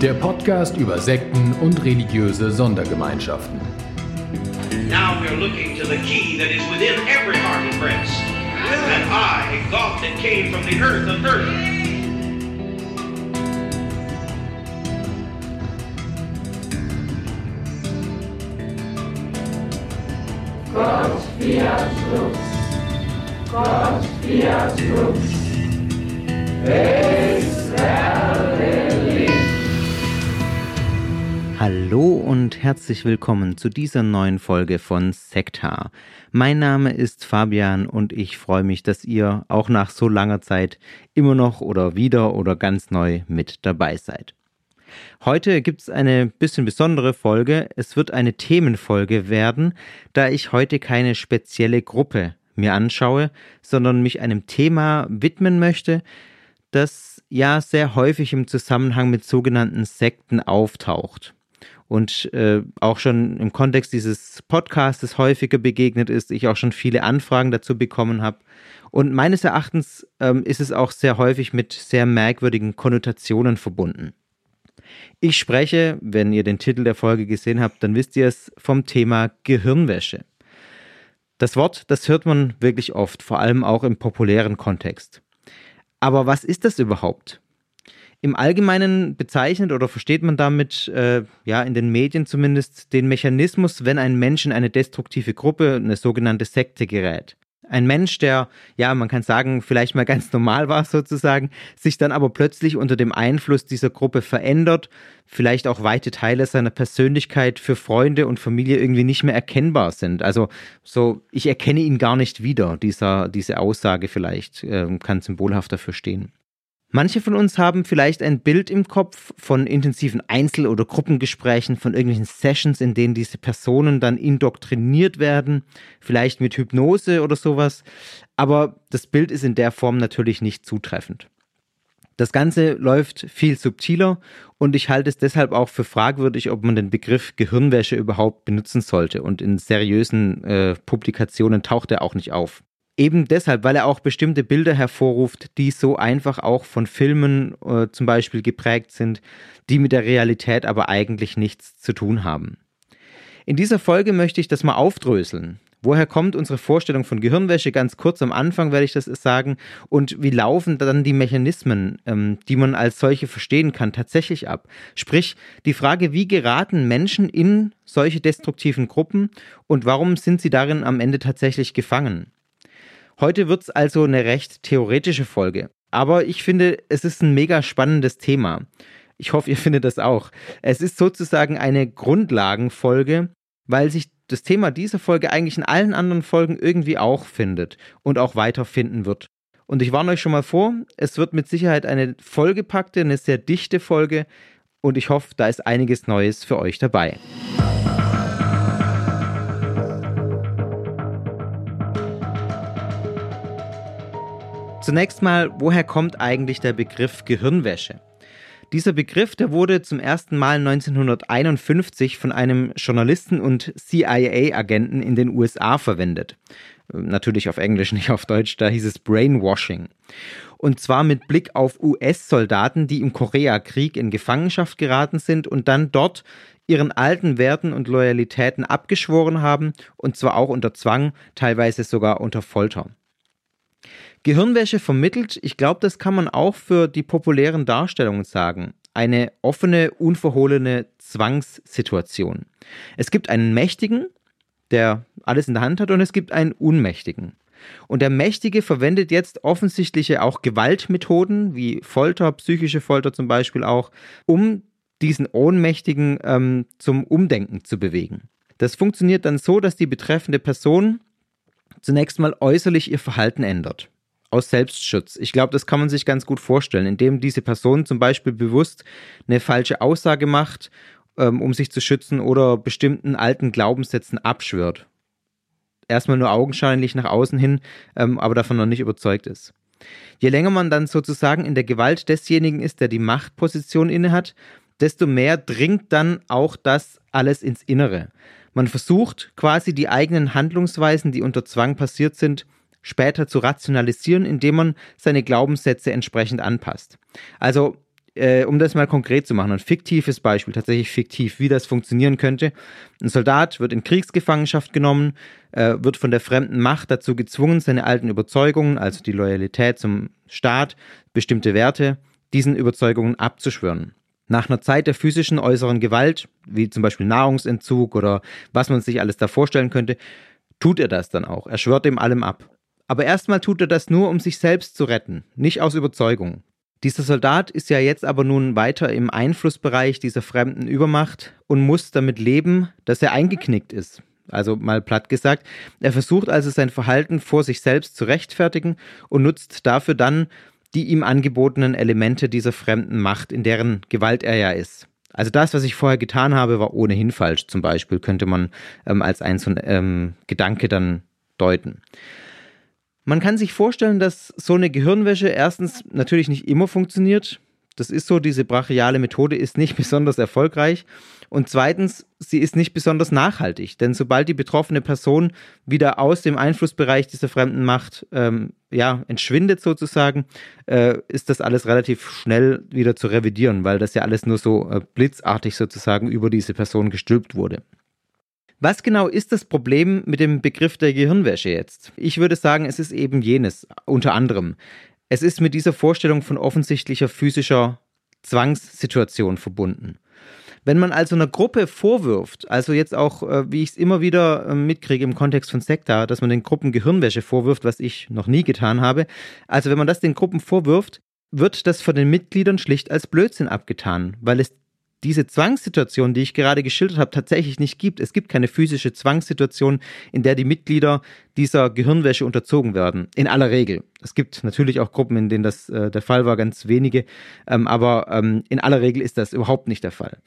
Der Podcast über Sekten und religiöse Sondergemeinschaften. Now we're looking to the key that is within every heart and breast. And I, God that came from the earth of earth. Gott fiat lux. Gott fiat lux. Hallo und herzlich willkommen zu dieser neuen Folge von Sektar. Mein Name ist Fabian und ich freue mich, dass ihr auch nach so langer Zeit immer noch oder wieder oder ganz neu mit dabei seid. Heute gibt es eine bisschen besondere Folge. Es wird eine Themenfolge werden, da ich heute keine spezielle Gruppe mir anschaue, sondern mich einem Thema widmen möchte, das ja sehr häufig im Zusammenhang mit sogenannten Sekten auftaucht und äh, auch schon im Kontext dieses Podcasts häufiger begegnet ist, ich auch schon viele Anfragen dazu bekommen habe. Und meines Erachtens ähm, ist es auch sehr häufig mit sehr merkwürdigen Konnotationen verbunden. Ich spreche, wenn ihr den Titel der Folge gesehen habt, dann wisst ihr es vom Thema Gehirnwäsche. Das Wort, das hört man wirklich oft, vor allem auch im populären Kontext. Aber was ist das überhaupt? Im Allgemeinen bezeichnet oder versteht man damit, äh, ja, in den Medien zumindest, den Mechanismus, wenn ein Mensch in eine destruktive Gruppe, eine sogenannte Sekte gerät. Ein Mensch, der, ja, man kann sagen, vielleicht mal ganz normal war sozusagen, sich dann aber plötzlich unter dem Einfluss dieser Gruppe verändert, vielleicht auch weite Teile seiner Persönlichkeit für Freunde und Familie irgendwie nicht mehr erkennbar sind. Also so, ich erkenne ihn gar nicht wieder, dieser, diese Aussage vielleicht äh, kann symbolhaft dafür stehen. Manche von uns haben vielleicht ein Bild im Kopf von intensiven Einzel- oder Gruppengesprächen, von irgendwelchen Sessions, in denen diese Personen dann indoktriniert werden, vielleicht mit Hypnose oder sowas. Aber das Bild ist in der Form natürlich nicht zutreffend. Das Ganze läuft viel subtiler und ich halte es deshalb auch für fragwürdig, ob man den Begriff Gehirnwäsche überhaupt benutzen sollte. Und in seriösen äh, Publikationen taucht er auch nicht auf. Eben deshalb, weil er auch bestimmte Bilder hervorruft, die so einfach auch von Filmen äh, zum Beispiel geprägt sind, die mit der Realität aber eigentlich nichts zu tun haben. In dieser Folge möchte ich das mal aufdröseln. Woher kommt unsere Vorstellung von Gehirnwäsche? Ganz kurz am Anfang werde ich das sagen. Und wie laufen dann die Mechanismen, ähm, die man als solche verstehen kann, tatsächlich ab? Sprich, die Frage, wie geraten Menschen in solche destruktiven Gruppen und warum sind sie darin am Ende tatsächlich gefangen? Heute wird es also eine recht theoretische Folge. Aber ich finde, es ist ein mega spannendes Thema. Ich hoffe, ihr findet das auch. Es ist sozusagen eine Grundlagenfolge, weil sich das Thema dieser Folge eigentlich in allen anderen Folgen irgendwie auch findet und auch weiterfinden wird. Und ich warne euch schon mal vor, es wird mit Sicherheit eine vollgepackte, eine sehr dichte Folge und ich hoffe, da ist einiges Neues für euch dabei. Zunächst mal, woher kommt eigentlich der Begriff Gehirnwäsche? Dieser Begriff, der wurde zum ersten Mal 1951 von einem Journalisten und CIA-Agenten in den USA verwendet. Natürlich auf Englisch, nicht auf Deutsch, da hieß es Brainwashing. Und zwar mit Blick auf US-Soldaten, die im Koreakrieg in Gefangenschaft geraten sind und dann dort ihren alten Werten und Loyalitäten abgeschworen haben, und zwar auch unter Zwang, teilweise sogar unter Folter. Gehirnwäsche vermittelt, ich glaube, das kann man auch für die populären Darstellungen sagen. Eine offene, unverhohlene Zwangssituation. Es gibt einen Mächtigen, der alles in der Hand hat, und es gibt einen Unmächtigen. Und der Mächtige verwendet jetzt offensichtliche auch Gewaltmethoden, wie Folter, psychische Folter zum Beispiel auch, um diesen Ohnmächtigen ähm, zum Umdenken zu bewegen. Das funktioniert dann so, dass die betreffende Person zunächst mal äußerlich ihr Verhalten ändert aus Selbstschutz. Ich glaube, das kann man sich ganz gut vorstellen, indem diese Person zum Beispiel bewusst eine falsche Aussage macht, ähm, um sich zu schützen oder bestimmten alten Glaubenssätzen abschwört. Erstmal nur augenscheinlich nach außen hin, ähm, aber davon noch nicht überzeugt ist. Je länger man dann sozusagen in der Gewalt desjenigen ist, der die Machtposition innehat, desto mehr dringt dann auch das alles ins Innere. Man versucht quasi die eigenen Handlungsweisen, die unter Zwang passiert sind, später zu rationalisieren, indem man seine Glaubenssätze entsprechend anpasst. Also, äh, um das mal konkret zu machen, ein fiktives Beispiel, tatsächlich fiktiv, wie das funktionieren könnte. Ein Soldat wird in Kriegsgefangenschaft genommen, äh, wird von der fremden Macht dazu gezwungen, seine alten Überzeugungen, also die Loyalität zum Staat, bestimmte Werte, diesen Überzeugungen abzuschwören. Nach einer Zeit der physischen äußeren Gewalt, wie zum Beispiel Nahrungsentzug oder was man sich alles da vorstellen könnte, tut er das dann auch. Er schwört dem allem ab. Aber erstmal tut er das nur, um sich selbst zu retten, nicht aus Überzeugung. Dieser Soldat ist ja jetzt aber nun weiter im Einflussbereich dieser fremden Übermacht und muss damit leben, dass er eingeknickt ist. Also mal platt gesagt, er versucht also sein Verhalten vor sich selbst zu rechtfertigen und nutzt dafür dann die ihm angebotenen Elemente dieser fremden Macht, in deren Gewalt er ja ist. Also das, was ich vorher getan habe, war ohnehin falsch, zum Beispiel, könnte man ähm, als ein so ein ähm, Gedanke dann deuten. Man kann sich vorstellen, dass so eine Gehirnwäsche erstens natürlich nicht immer funktioniert. Das ist so, diese brachiale Methode ist nicht besonders erfolgreich. Und zweitens, sie ist nicht besonders nachhaltig, denn sobald die betroffene Person wieder aus dem Einflussbereich dieser fremden Macht ähm, ja, entschwindet sozusagen, äh, ist das alles relativ schnell wieder zu revidieren, weil das ja alles nur so äh, blitzartig sozusagen über diese Person gestülpt wurde. Was genau ist das Problem mit dem Begriff der Gehirnwäsche jetzt? Ich würde sagen, es ist eben jenes, unter anderem. Es ist mit dieser Vorstellung von offensichtlicher physischer Zwangssituation verbunden. Wenn man also einer Gruppe vorwirft, also jetzt auch, äh, wie ich es immer wieder äh, mitkriege im Kontext von Sekta, dass man den Gruppen Gehirnwäsche vorwirft, was ich noch nie getan habe, also wenn man das den Gruppen vorwirft, wird das von den Mitgliedern schlicht als Blödsinn abgetan, weil es diese Zwangssituation, die ich gerade geschildert habe, tatsächlich nicht gibt. Es gibt keine physische Zwangssituation, in der die Mitglieder dieser Gehirnwäsche unterzogen werden. In aller Regel. Es gibt natürlich auch Gruppen, in denen das äh, der Fall war, ganz wenige, ähm, aber ähm, in aller Regel ist das überhaupt nicht der Fall.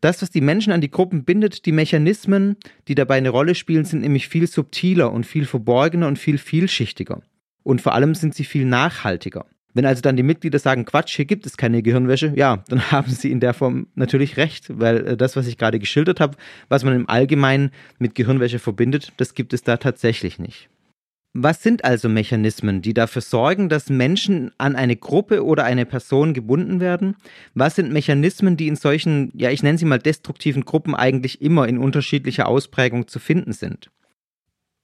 Das, was die Menschen an die Gruppen bindet, die Mechanismen, die dabei eine Rolle spielen, sind nämlich viel subtiler und viel verborgener und viel vielschichtiger. Und vor allem sind sie viel nachhaltiger. Wenn also dann die Mitglieder sagen, Quatsch, hier gibt es keine Gehirnwäsche, ja, dann haben sie in der Form natürlich recht, weil äh, das, was ich gerade geschildert habe, was man im Allgemeinen mit Gehirnwäsche verbindet, das gibt es da tatsächlich nicht. Was sind also Mechanismen, die dafür sorgen, dass Menschen an eine Gruppe oder eine Person gebunden werden? Was sind Mechanismen, die in solchen, ja, ich nenne sie mal destruktiven Gruppen eigentlich immer in unterschiedlicher Ausprägung zu finden sind?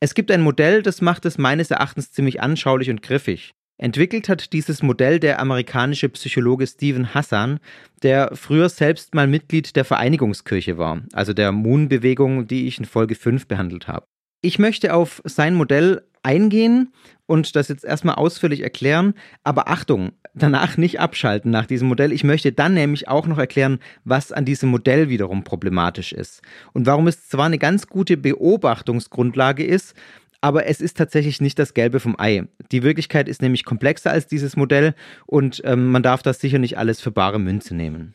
Es gibt ein Modell, das macht es meines Erachtens ziemlich anschaulich und griffig. Entwickelt hat dieses Modell der amerikanische Psychologe Stephen Hassan, der früher selbst mal Mitglied der Vereinigungskirche war, also der Moon-Bewegung, die ich in Folge 5 behandelt habe. Ich möchte auf sein Modell eingehen und das jetzt erstmal ausführlich erklären, aber Achtung, danach nicht abschalten nach diesem Modell. Ich möchte dann nämlich auch noch erklären, was an diesem Modell wiederum problematisch ist und warum es zwar eine ganz gute Beobachtungsgrundlage ist, aber es ist tatsächlich nicht das Gelbe vom Ei. Die Wirklichkeit ist nämlich komplexer als dieses Modell und ähm, man darf das sicher nicht alles für bare Münze nehmen.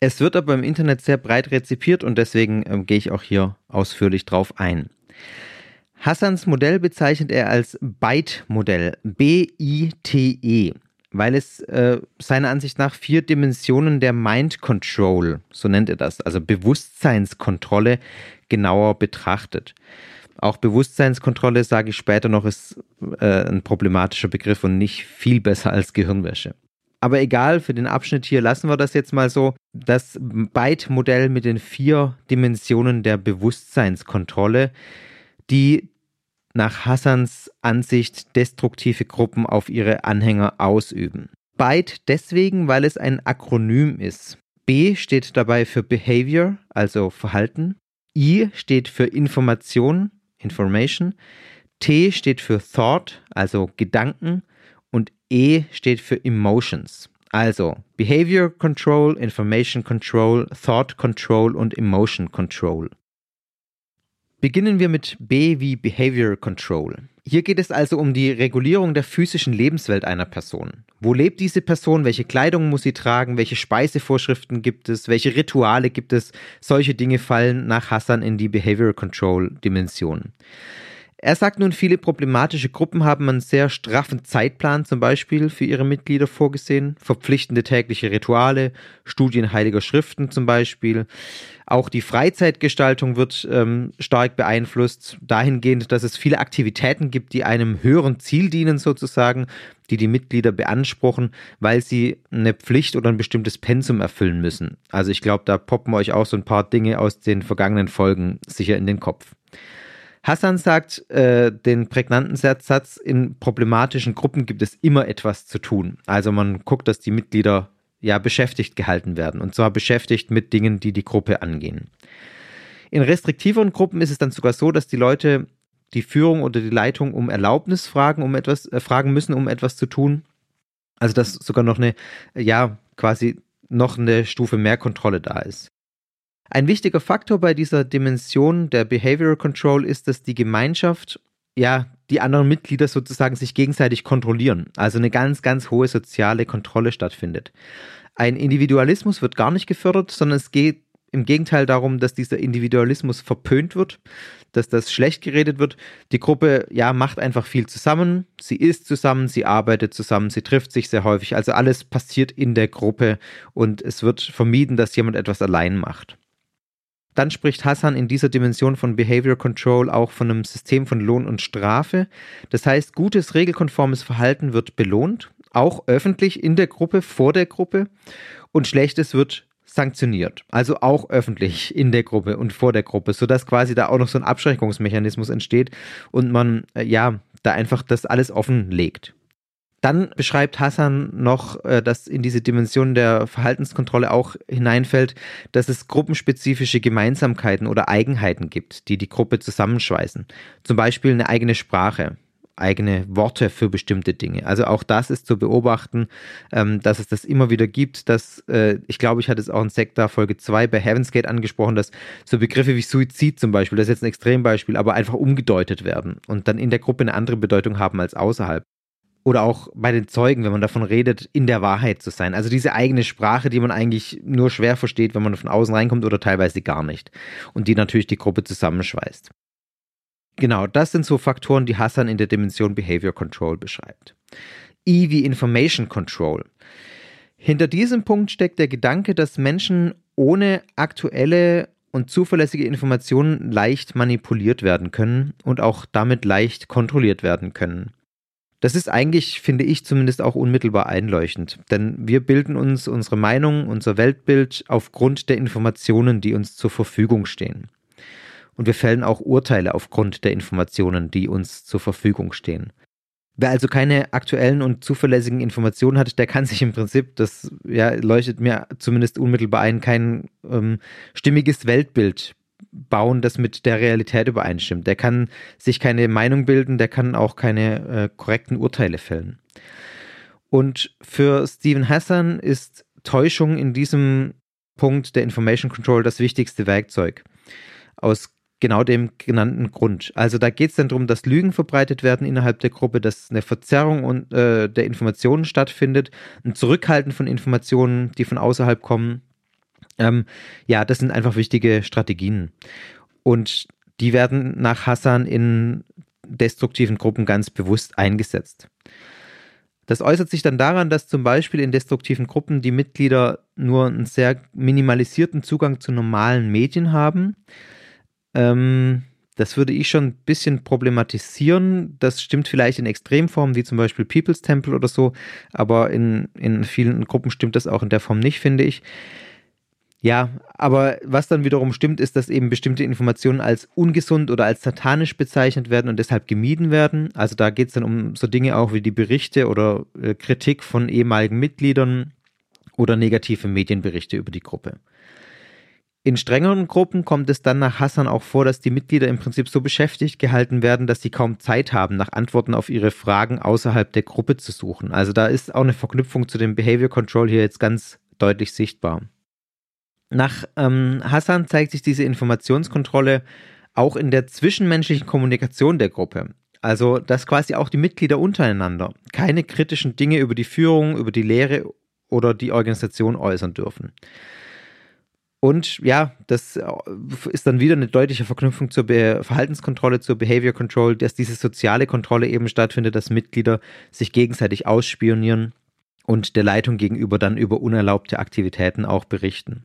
Es wird aber im Internet sehr breit rezipiert und deswegen ähm, gehe ich auch hier ausführlich drauf ein. Hassans Modell bezeichnet er als Byte-Modell, B-I-T-E, weil es äh, seiner Ansicht nach vier Dimensionen der Mind Control, so nennt er das, also Bewusstseinskontrolle, genauer betrachtet. Auch Bewusstseinskontrolle, sage ich später noch, ist äh, ein problematischer Begriff und nicht viel besser als Gehirnwäsche. Aber egal, für den Abschnitt hier lassen wir das jetzt mal so. Das Byte-Modell mit den vier Dimensionen der Bewusstseinskontrolle, die nach Hassans Ansicht destruktive Gruppen auf ihre Anhänger ausüben. Byte deswegen, weil es ein Akronym ist. B steht dabei für Behavior, also Verhalten. I steht für Information, Information. T steht für Thought, also Gedanken. Und E steht für Emotions. Also Behavior Control, Information Control, Thought Control und Emotion Control. Beginnen wir mit B wie Behavior Control. Hier geht es also um die Regulierung der physischen Lebenswelt einer Person. Wo lebt diese Person? Welche Kleidung muss sie tragen? Welche Speisevorschriften gibt es? Welche Rituale gibt es? Solche Dinge fallen nach Hassan in die Behavior Control Dimension. Er sagt nun, viele problematische Gruppen haben einen sehr straffen Zeitplan zum Beispiel für ihre Mitglieder vorgesehen, verpflichtende tägliche Rituale, Studien heiliger Schriften zum Beispiel. Auch die Freizeitgestaltung wird ähm, stark beeinflusst, dahingehend, dass es viele Aktivitäten gibt, die einem höheren Ziel dienen sozusagen, die die Mitglieder beanspruchen, weil sie eine Pflicht oder ein bestimmtes Pensum erfüllen müssen. Also ich glaube, da poppen euch auch so ein paar Dinge aus den vergangenen Folgen sicher in den Kopf. Hassan sagt äh, den prägnanten Satz, in problematischen Gruppen gibt es immer etwas zu tun. Also man guckt, dass die Mitglieder ja beschäftigt gehalten werden und zwar beschäftigt mit Dingen, die die Gruppe angehen. In restriktiveren Gruppen ist es dann sogar so, dass die Leute die Führung oder die Leitung um Erlaubnis fragen, um etwas äh, fragen müssen, um etwas zu tun. Also dass sogar noch eine ja quasi noch eine Stufe mehr Kontrolle da ist. Ein wichtiger Faktor bei dieser Dimension der Behavioral Control ist, dass die Gemeinschaft, ja, die anderen Mitglieder sozusagen sich gegenseitig kontrollieren. Also eine ganz, ganz hohe soziale Kontrolle stattfindet. Ein Individualismus wird gar nicht gefördert, sondern es geht im Gegenteil darum, dass dieser Individualismus verpönt wird, dass das schlecht geredet wird. Die Gruppe, ja, macht einfach viel zusammen. Sie isst zusammen, sie arbeitet zusammen, sie trifft sich sehr häufig. Also alles passiert in der Gruppe und es wird vermieden, dass jemand etwas allein macht. Dann spricht Hassan in dieser Dimension von Behavior Control auch von einem System von Lohn und Strafe. Das heißt, gutes, regelkonformes Verhalten wird belohnt, auch öffentlich in der Gruppe, vor der Gruppe, und schlechtes wird sanktioniert. Also auch öffentlich in der Gruppe und vor der Gruppe, sodass quasi da auch noch so ein Abschreckungsmechanismus entsteht und man äh, ja da einfach das alles offenlegt. Dann beschreibt Hassan noch, äh, dass in diese Dimension der Verhaltenskontrolle auch hineinfällt, dass es gruppenspezifische Gemeinsamkeiten oder Eigenheiten gibt, die die Gruppe zusammenschweißen. Zum Beispiel eine eigene Sprache, eigene Worte für bestimmte Dinge. Also auch das ist zu beobachten, ähm, dass es das immer wieder gibt, dass, äh, ich glaube, ich hatte es auch in Sektor Folge 2 bei Heaven's Gate angesprochen, dass so Begriffe wie Suizid zum Beispiel, das ist jetzt ein Extrembeispiel, aber einfach umgedeutet werden und dann in der Gruppe eine andere Bedeutung haben als außerhalb oder auch bei den Zeugen, wenn man davon redet, in der Wahrheit zu sein. Also diese eigene Sprache, die man eigentlich nur schwer versteht, wenn man von außen reinkommt oder teilweise gar nicht. Und die natürlich die Gruppe zusammenschweißt. Genau, das sind so Faktoren, die Hassan in der Dimension Behavior Control beschreibt. I wie Information Control. Hinter diesem Punkt steckt der Gedanke, dass Menschen ohne aktuelle und zuverlässige Informationen leicht manipuliert werden können und auch damit leicht kontrolliert werden können. Das ist eigentlich, finde ich zumindest auch unmittelbar einleuchtend, denn wir bilden uns unsere Meinung, unser Weltbild aufgrund der Informationen, die uns zur Verfügung stehen. Und wir fällen auch Urteile aufgrund der Informationen, die uns zur Verfügung stehen. Wer also keine aktuellen und zuverlässigen Informationen hat, der kann sich im Prinzip, das ja, leuchtet mir zumindest unmittelbar ein, kein ähm, stimmiges Weltbild bauen, das mit der Realität übereinstimmt. Der kann sich keine Meinung bilden, der kann auch keine äh, korrekten Urteile fällen. Und für Stephen Hassan ist Täuschung in diesem Punkt der Information Control das wichtigste Werkzeug. Aus genau dem genannten Grund. Also da geht es dann darum, dass Lügen verbreitet werden innerhalb der Gruppe, dass eine Verzerrung und, äh, der Informationen stattfindet, ein Zurückhalten von Informationen, die von außerhalb kommen ähm, ja, das sind einfach wichtige Strategien. Und die werden nach Hassan in destruktiven Gruppen ganz bewusst eingesetzt. Das äußert sich dann daran, dass zum Beispiel in destruktiven Gruppen die Mitglieder nur einen sehr minimalisierten Zugang zu normalen Medien haben. Ähm, das würde ich schon ein bisschen problematisieren. Das stimmt vielleicht in Extremformen, wie zum Beispiel People's Temple oder so, aber in, in vielen Gruppen stimmt das auch in der Form nicht, finde ich. Ja, aber was dann wiederum stimmt, ist, dass eben bestimmte Informationen als ungesund oder als satanisch bezeichnet werden und deshalb gemieden werden. Also da geht es dann um so Dinge auch wie die Berichte oder äh, Kritik von ehemaligen Mitgliedern oder negative Medienberichte über die Gruppe. In strengeren Gruppen kommt es dann nach Hassan auch vor, dass die Mitglieder im Prinzip so beschäftigt gehalten werden, dass sie kaum Zeit haben, nach Antworten auf ihre Fragen außerhalb der Gruppe zu suchen. Also da ist auch eine Verknüpfung zu dem Behavior Control hier jetzt ganz deutlich sichtbar. Nach ähm, Hassan zeigt sich diese Informationskontrolle auch in der zwischenmenschlichen Kommunikation der Gruppe. Also, dass quasi auch die Mitglieder untereinander keine kritischen Dinge über die Führung, über die Lehre oder die Organisation äußern dürfen. Und ja, das äh, ist dann wieder eine deutliche Verknüpfung zur Be Verhaltenskontrolle, zur Behavior Control, dass diese soziale Kontrolle eben stattfindet, dass Mitglieder sich gegenseitig ausspionieren und der Leitung gegenüber dann über unerlaubte Aktivitäten auch berichten.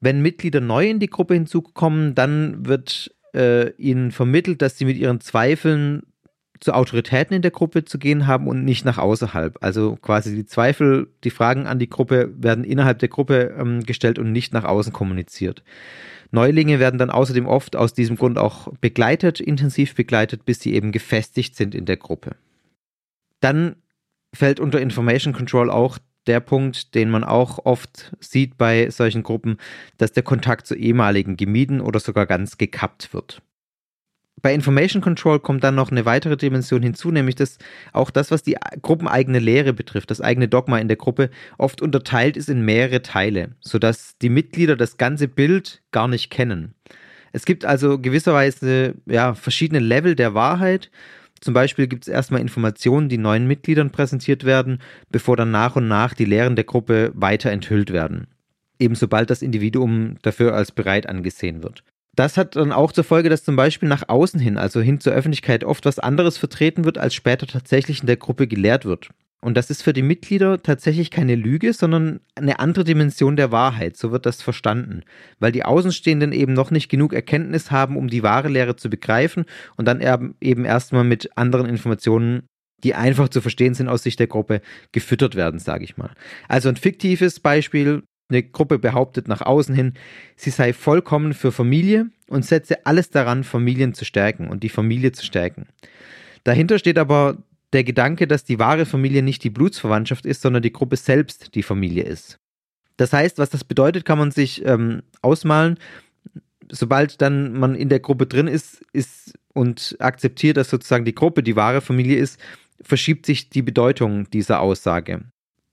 Wenn Mitglieder neu in die Gruppe hinzukommen, dann wird äh, ihnen vermittelt, dass sie mit ihren Zweifeln zu Autoritäten in der Gruppe zu gehen haben und nicht nach außerhalb. Also quasi die Zweifel, die Fragen an die Gruppe werden innerhalb der Gruppe ähm, gestellt und nicht nach außen kommuniziert. Neulinge werden dann außerdem oft aus diesem Grund auch begleitet, intensiv begleitet, bis sie eben gefestigt sind in der Gruppe. Dann fällt unter Information Control auch der Punkt, den man auch oft sieht bei solchen Gruppen, dass der Kontakt zu ehemaligen gemieden oder sogar ganz gekappt wird bei Information Control kommt dann noch eine weitere Dimension hinzu, nämlich dass auch das, was die gruppeneigene Lehre betrifft, das eigene Dogma in der Gruppe, oft unterteilt ist in mehrere Teile, sodass die Mitglieder das ganze Bild gar nicht kennen. Es gibt also gewisserweise ja, verschiedene Level der Wahrheit. Zum Beispiel gibt es erstmal Informationen, die neuen Mitgliedern präsentiert werden, bevor dann nach und nach die Lehren der Gruppe weiter enthüllt werden. Eben sobald das Individuum dafür als bereit angesehen wird. Das hat dann auch zur Folge, dass zum Beispiel nach außen hin, also hin zur Öffentlichkeit, oft was anderes vertreten wird, als später tatsächlich in der Gruppe gelehrt wird. Und das ist für die Mitglieder tatsächlich keine Lüge, sondern eine andere Dimension der Wahrheit. So wird das verstanden. Weil die Außenstehenden eben noch nicht genug Erkenntnis haben, um die wahre Lehre zu begreifen und dann eben erstmal mit anderen Informationen, die einfach zu verstehen sind aus Sicht der Gruppe, gefüttert werden, sage ich mal. Also ein fiktives Beispiel, eine Gruppe behauptet nach außen hin, sie sei vollkommen für Familie und setze alles daran, Familien zu stärken und die Familie zu stärken. Dahinter steht aber der Gedanke, dass die wahre Familie nicht die Blutsverwandtschaft ist, sondern die Gruppe selbst die Familie ist. Das heißt, was das bedeutet, kann man sich ähm, ausmalen. Sobald dann man in der Gruppe drin ist, ist und akzeptiert, dass sozusagen die Gruppe die wahre Familie ist, verschiebt sich die Bedeutung dieser Aussage.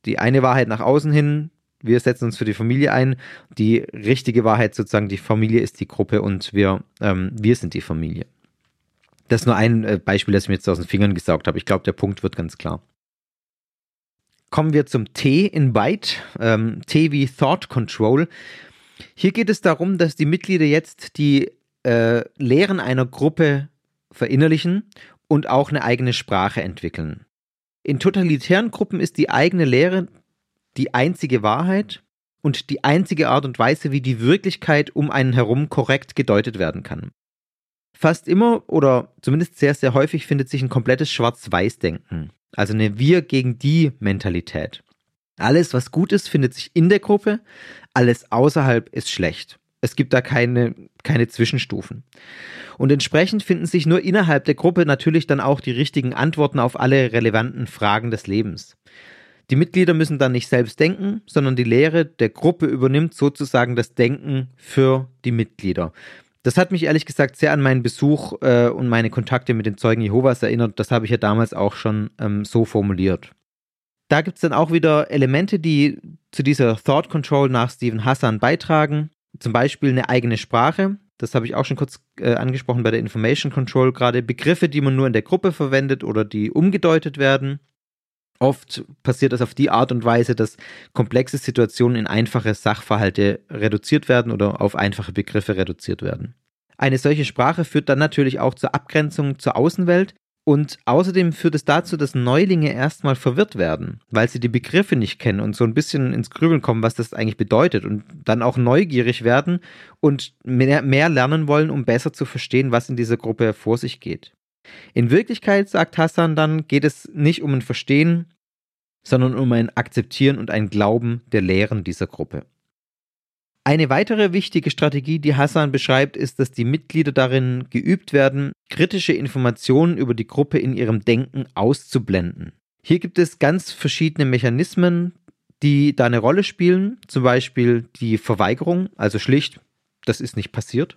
Die eine Wahrheit nach außen hin, wir setzen uns für die Familie ein. Die richtige Wahrheit sozusagen, die Familie ist die Gruppe und wir, ähm, wir sind die Familie. Das ist nur ein äh, Beispiel, das ich mir jetzt aus den Fingern gesaugt habe. Ich glaube, der Punkt wird ganz klar. Kommen wir zum T in Byte. Ähm, T wie Thought Control. Hier geht es darum, dass die Mitglieder jetzt die äh, Lehren einer Gruppe verinnerlichen und auch eine eigene Sprache entwickeln. In totalitären Gruppen ist die eigene Lehre die einzige Wahrheit und die einzige Art und Weise, wie die Wirklichkeit um einen herum korrekt gedeutet werden kann. Fast immer oder zumindest sehr, sehr häufig findet sich ein komplettes Schwarz-Weiß-Denken, also eine Wir gegen die Mentalität. Alles, was gut ist, findet sich in der Gruppe, alles außerhalb ist schlecht. Es gibt da keine, keine Zwischenstufen. Und entsprechend finden sich nur innerhalb der Gruppe natürlich dann auch die richtigen Antworten auf alle relevanten Fragen des Lebens. Die Mitglieder müssen dann nicht selbst denken, sondern die Lehre der Gruppe übernimmt sozusagen das Denken für die Mitglieder. Das hat mich ehrlich gesagt sehr an meinen Besuch äh, und meine Kontakte mit den Zeugen Jehovas erinnert. Das habe ich ja damals auch schon ähm, so formuliert. Da gibt es dann auch wieder Elemente, die zu dieser Thought Control nach Stephen Hassan beitragen. Zum Beispiel eine eigene Sprache. Das habe ich auch schon kurz äh, angesprochen bei der Information Control. Gerade Begriffe, die man nur in der Gruppe verwendet oder die umgedeutet werden. Oft passiert das auf die Art und Weise, dass komplexe Situationen in einfache Sachverhalte reduziert werden oder auf einfache Begriffe reduziert werden. Eine solche Sprache führt dann natürlich auch zur Abgrenzung zur Außenwelt und außerdem führt es dazu, dass Neulinge erstmal verwirrt werden, weil sie die Begriffe nicht kennen und so ein bisschen ins Grübeln kommen, was das eigentlich bedeutet und dann auch neugierig werden und mehr, mehr lernen wollen, um besser zu verstehen, was in dieser Gruppe vor sich geht. In Wirklichkeit, sagt Hassan dann, geht es nicht um ein Verstehen, sondern um ein Akzeptieren und ein Glauben der Lehren dieser Gruppe. Eine weitere wichtige Strategie, die Hassan beschreibt, ist, dass die Mitglieder darin geübt werden, kritische Informationen über die Gruppe in ihrem Denken auszublenden. Hier gibt es ganz verschiedene Mechanismen, die da eine Rolle spielen, zum Beispiel die Verweigerung, also schlicht, das ist nicht passiert,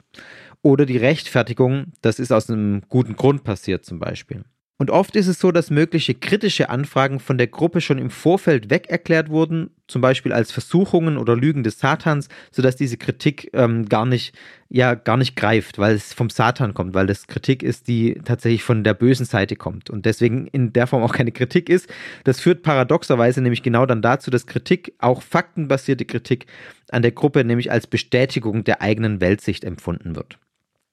oder die Rechtfertigung, das ist aus einem guten Grund passiert zum Beispiel. Und oft ist es so, dass mögliche kritische Anfragen von der Gruppe schon im Vorfeld weg erklärt wurden, zum Beispiel als Versuchungen oder Lügen des Satans, sodass diese Kritik ähm, gar nicht, ja, gar nicht greift, weil es vom Satan kommt, weil das Kritik ist, die tatsächlich von der bösen Seite kommt und deswegen in der Form auch keine Kritik ist. Das führt paradoxerweise nämlich genau dann dazu, dass Kritik, auch faktenbasierte Kritik an der Gruppe nämlich als Bestätigung der eigenen Weltsicht empfunden wird.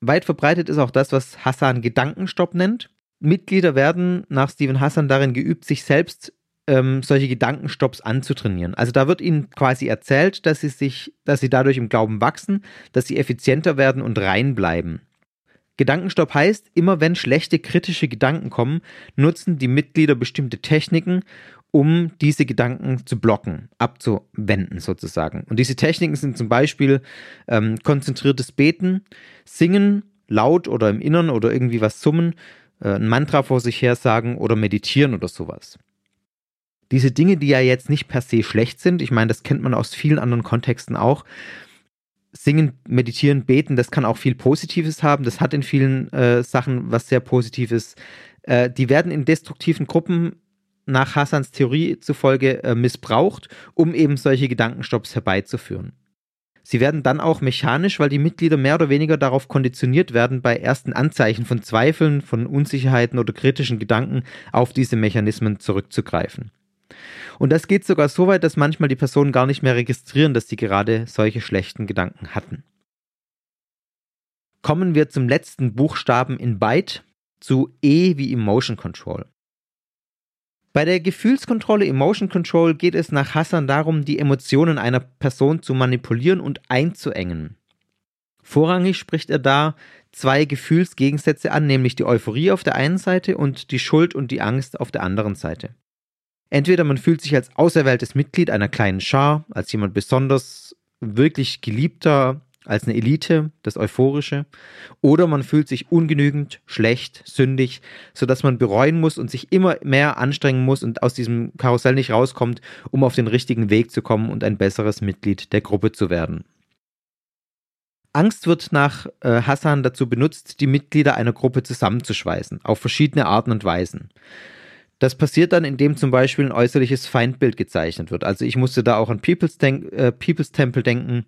Weit verbreitet ist auch das, was Hassan Gedankenstopp nennt. Mitglieder werden nach Steven Hassan darin geübt, sich selbst ähm, solche Gedankenstopps anzutrainieren. Also da wird ihnen quasi erzählt, dass sie sich, dass sie dadurch im Glauben wachsen, dass sie effizienter werden und rein bleiben. Gedankenstopp heißt, immer wenn schlechte kritische Gedanken kommen, nutzen die Mitglieder bestimmte Techniken, um diese Gedanken zu blocken, abzuwenden sozusagen. Und diese Techniken sind zum Beispiel ähm, konzentriertes Beten, Singen, laut oder im Innern oder irgendwie was summen, äh, ein Mantra vor sich her sagen oder meditieren oder sowas. Diese Dinge, die ja jetzt nicht per se schlecht sind, ich meine, das kennt man aus vielen anderen Kontexten auch. Singen, meditieren, beten, das kann auch viel Positives haben. Das hat in vielen äh, Sachen was sehr Positives. Äh, die werden in destruktiven Gruppen nach Hassans Theorie zufolge äh, missbraucht, um eben solche Gedankenstopps herbeizuführen. Sie werden dann auch mechanisch, weil die Mitglieder mehr oder weniger darauf konditioniert werden, bei ersten Anzeichen von Zweifeln, von Unsicherheiten oder kritischen Gedanken auf diese Mechanismen zurückzugreifen. Und das geht sogar so weit, dass manchmal die Personen gar nicht mehr registrieren, dass sie gerade solche schlechten Gedanken hatten. Kommen wir zum letzten Buchstaben in Byte, zu E wie Emotion Control. Bei der Gefühlskontrolle Emotion Control geht es nach Hassan darum, die Emotionen einer Person zu manipulieren und einzuengen. Vorrangig spricht er da zwei Gefühlsgegensätze an, nämlich die Euphorie auf der einen Seite und die Schuld und die Angst auf der anderen Seite. Entweder man fühlt sich als auserwähltes Mitglied einer kleinen Schar, als jemand besonders wirklich geliebter, als eine Elite, das Euphorische, oder man fühlt sich ungenügend, schlecht, sündig, sodass man bereuen muss und sich immer mehr anstrengen muss und aus diesem Karussell nicht rauskommt, um auf den richtigen Weg zu kommen und ein besseres Mitglied der Gruppe zu werden. Angst wird nach äh, Hassan dazu benutzt, die Mitglieder einer Gruppe zusammenzuschweißen, auf verschiedene Arten und Weisen. Das passiert dann, indem zum Beispiel ein äußerliches Feindbild gezeichnet wird. Also ich musste da auch an People's, Denk äh, People's Temple denken,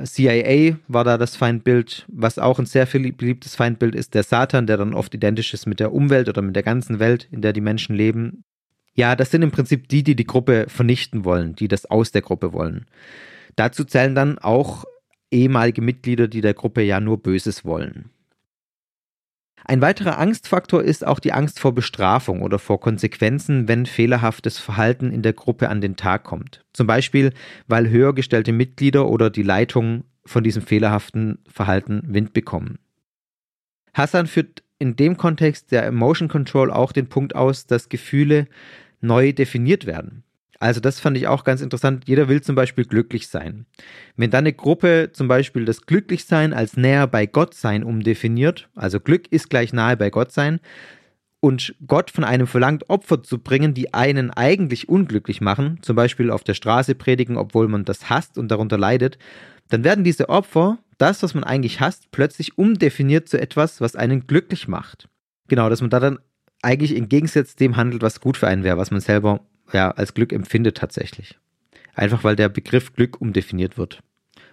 CIA war da das Feindbild, was auch ein sehr beliebtes Feindbild ist, der Satan, der dann oft identisch ist mit der Umwelt oder mit der ganzen Welt, in der die Menschen leben. Ja, das sind im Prinzip die, die die Gruppe vernichten wollen, die das aus der Gruppe wollen. Dazu zählen dann auch ehemalige Mitglieder, die der Gruppe ja nur Böses wollen. Ein weiterer Angstfaktor ist auch die Angst vor Bestrafung oder vor Konsequenzen, wenn fehlerhaftes Verhalten in der Gruppe an den Tag kommt. Zum Beispiel, weil höher gestellte Mitglieder oder die Leitung von diesem fehlerhaften Verhalten Wind bekommen. Hassan führt in dem Kontext der Emotion Control auch den Punkt aus, dass Gefühle neu definiert werden. Also das fand ich auch ganz interessant. Jeder will zum Beispiel glücklich sein. Wenn dann eine Gruppe zum Beispiel das Glücklichsein als näher bei Gott sein umdefiniert, also Glück ist gleich nahe bei Gott sein, und Gott von einem verlangt, Opfer zu bringen, die einen eigentlich unglücklich machen, zum Beispiel auf der Straße predigen, obwohl man das hasst und darunter leidet, dann werden diese Opfer, das, was man eigentlich hasst, plötzlich umdefiniert zu etwas, was einen glücklich macht. Genau, dass man da dann eigentlich im Gegensatz dem handelt, was gut für einen wäre, was man selber ja, als Glück empfindet tatsächlich. Einfach weil der Begriff Glück umdefiniert wird.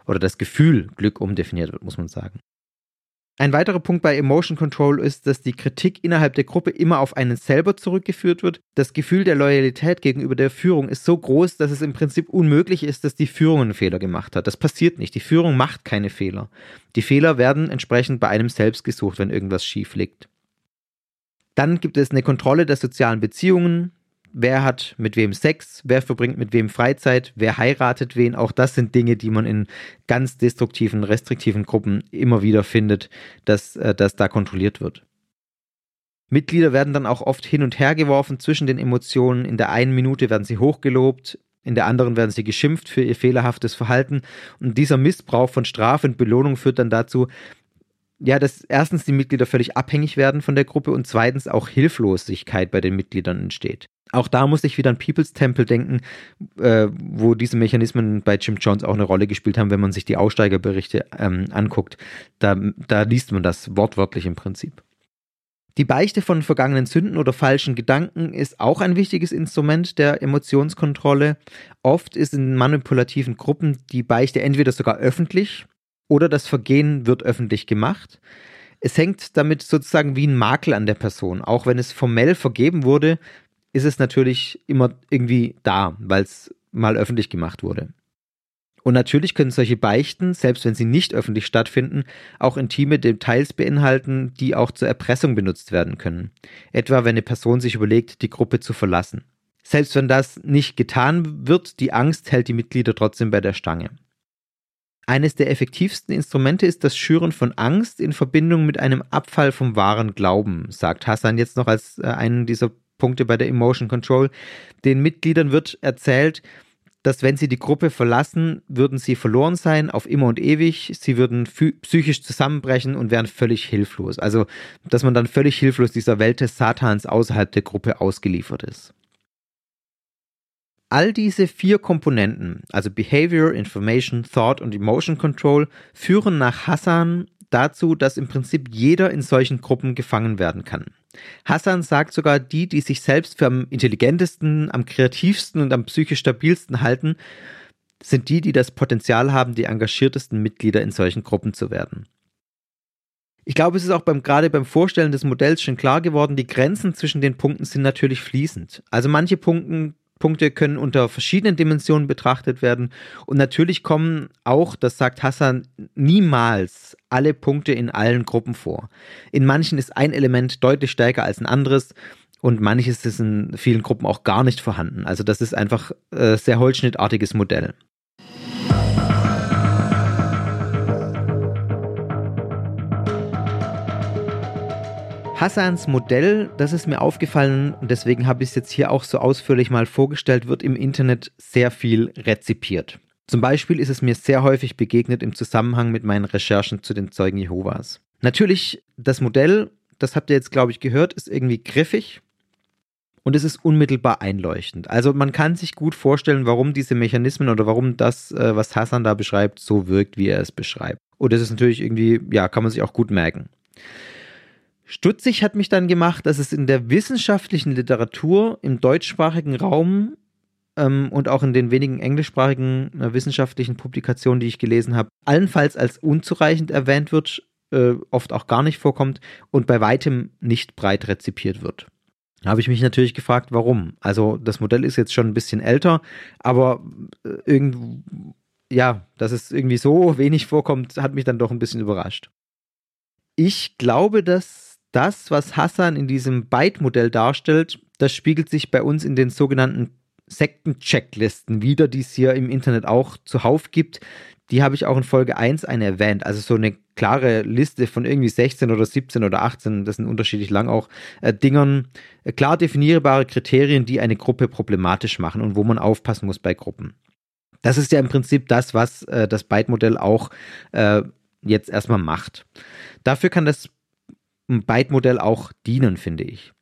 Oder das Gefühl Glück umdefiniert wird, muss man sagen. Ein weiterer Punkt bei Emotion Control ist, dass die Kritik innerhalb der Gruppe immer auf einen selber zurückgeführt wird. Das Gefühl der Loyalität gegenüber der Führung ist so groß, dass es im Prinzip unmöglich ist, dass die Führung einen Fehler gemacht hat. Das passiert nicht. Die Führung macht keine Fehler. Die Fehler werden entsprechend bei einem selbst gesucht, wenn irgendwas schief liegt. Dann gibt es eine Kontrolle der sozialen Beziehungen, wer hat mit wem Sex, wer verbringt mit wem Freizeit, wer heiratet wen. Auch das sind Dinge, die man in ganz destruktiven, restriktiven Gruppen immer wieder findet, dass, äh, dass da kontrolliert wird. Mitglieder werden dann auch oft hin und her geworfen zwischen den Emotionen. In der einen Minute werden sie hochgelobt, in der anderen werden sie geschimpft für ihr fehlerhaftes Verhalten. Und dieser Missbrauch von Strafe und Belohnung führt dann dazu, ja, dass erstens die Mitglieder völlig abhängig werden von der Gruppe und zweitens auch Hilflosigkeit bei den Mitgliedern entsteht. Auch da muss ich wieder an People's Temple denken, äh, wo diese Mechanismen bei Jim Jones auch eine Rolle gespielt haben, wenn man sich die Aussteigerberichte ähm, anguckt. Da, da liest man das wortwörtlich im Prinzip. Die Beichte von vergangenen Sünden oder falschen Gedanken ist auch ein wichtiges Instrument der Emotionskontrolle. Oft ist in manipulativen Gruppen die Beichte entweder sogar öffentlich oder das Vergehen wird öffentlich gemacht. Es hängt damit sozusagen wie ein Makel an der Person. Auch wenn es formell vergeben wurde, ist es natürlich immer irgendwie da, weil es mal öffentlich gemacht wurde. Und natürlich können solche Beichten, selbst wenn sie nicht öffentlich stattfinden, auch intime Details beinhalten, die auch zur Erpressung benutzt werden können. Etwa wenn eine Person sich überlegt, die Gruppe zu verlassen. Selbst wenn das nicht getan wird, die Angst hält die Mitglieder trotzdem bei der Stange. Eines der effektivsten Instrumente ist das Schüren von Angst in Verbindung mit einem Abfall vom wahren Glauben, sagt Hassan jetzt noch als äh, einen dieser Punkte bei der Emotion Control. Den Mitgliedern wird erzählt, dass wenn sie die Gruppe verlassen, würden sie verloren sein auf immer und ewig. Sie würden psychisch zusammenbrechen und wären völlig hilflos. Also, dass man dann völlig hilflos dieser Welt des Satans außerhalb der Gruppe ausgeliefert ist. All diese vier Komponenten, also Behavior, Information, Thought und Emotion Control, führen nach Hassan dazu, dass im Prinzip jeder in solchen Gruppen gefangen werden kann. Hassan sagt sogar, die, die sich selbst für am intelligentesten, am kreativsten und am psychisch stabilsten halten, sind die, die das Potenzial haben, die engagiertesten Mitglieder in solchen Gruppen zu werden. Ich glaube, es ist auch beim, gerade beim Vorstellen des Modells schon klar geworden, die Grenzen zwischen den Punkten sind natürlich fließend. Also manche Punkte Punkte können unter verschiedenen Dimensionen betrachtet werden. Und natürlich kommen auch, das sagt Hassan, niemals alle Punkte in allen Gruppen vor. In manchen ist ein Element deutlich stärker als ein anderes und manches ist in vielen Gruppen auch gar nicht vorhanden. Also das ist einfach äh, sehr holzschnittartiges Modell. Hassans Modell, das ist mir aufgefallen und deswegen habe ich es jetzt hier auch so ausführlich mal vorgestellt, wird im Internet sehr viel rezipiert. Zum Beispiel ist es mir sehr häufig begegnet im Zusammenhang mit meinen Recherchen zu den Zeugen Jehovas. Natürlich, das Modell, das habt ihr jetzt, glaube ich, gehört, ist irgendwie griffig und es ist unmittelbar einleuchtend. Also man kann sich gut vorstellen, warum diese Mechanismen oder warum das, äh, was Hassan da beschreibt, so wirkt, wie er es beschreibt. Und das ist natürlich irgendwie, ja, kann man sich auch gut merken. Stutzig hat mich dann gemacht, dass es in der wissenschaftlichen Literatur im deutschsprachigen Raum ähm, und auch in den wenigen englischsprachigen äh, wissenschaftlichen Publikationen, die ich gelesen habe, allenfalls als unzureichend erwähnt wird, äh, oft auch gar nicht vorkommt und bei weitem nicht breit rezipiert wird. Da habe ich mich natürlich gefragt, warum. Also das Modell ist jetzt schon ein bisschen älter, aber äh, irgend, ja, dass es irgendwie so wenig vorkommt, hat mich dann doch ein bisschen überrascht. Ich glaube, dass das, was Hassan in diesem Byte-Modell darstellt, das spiegelt sich bei uns in den sogenannten Sekten-Checklisten wieder, die es hier im Internet auch zuhauf gibt. Die habe ich auch in Folge 1 eine erwähnt. Also so eine klare Liste von irgendwie 16 oder 17 oder 18, das sind unterschiedlich lang auch, äh, Dingern, äh, klar definierbare Kriterien, die eine Gruppe problematisch machen und wo man aufpassen muss bei Gruppen. Das ist ja im Prinzip das, was äh, das Byte-Modell auch äh, jetzt erstmal macht. Dafür kann das Byte-Modell auch dienen, finde ich.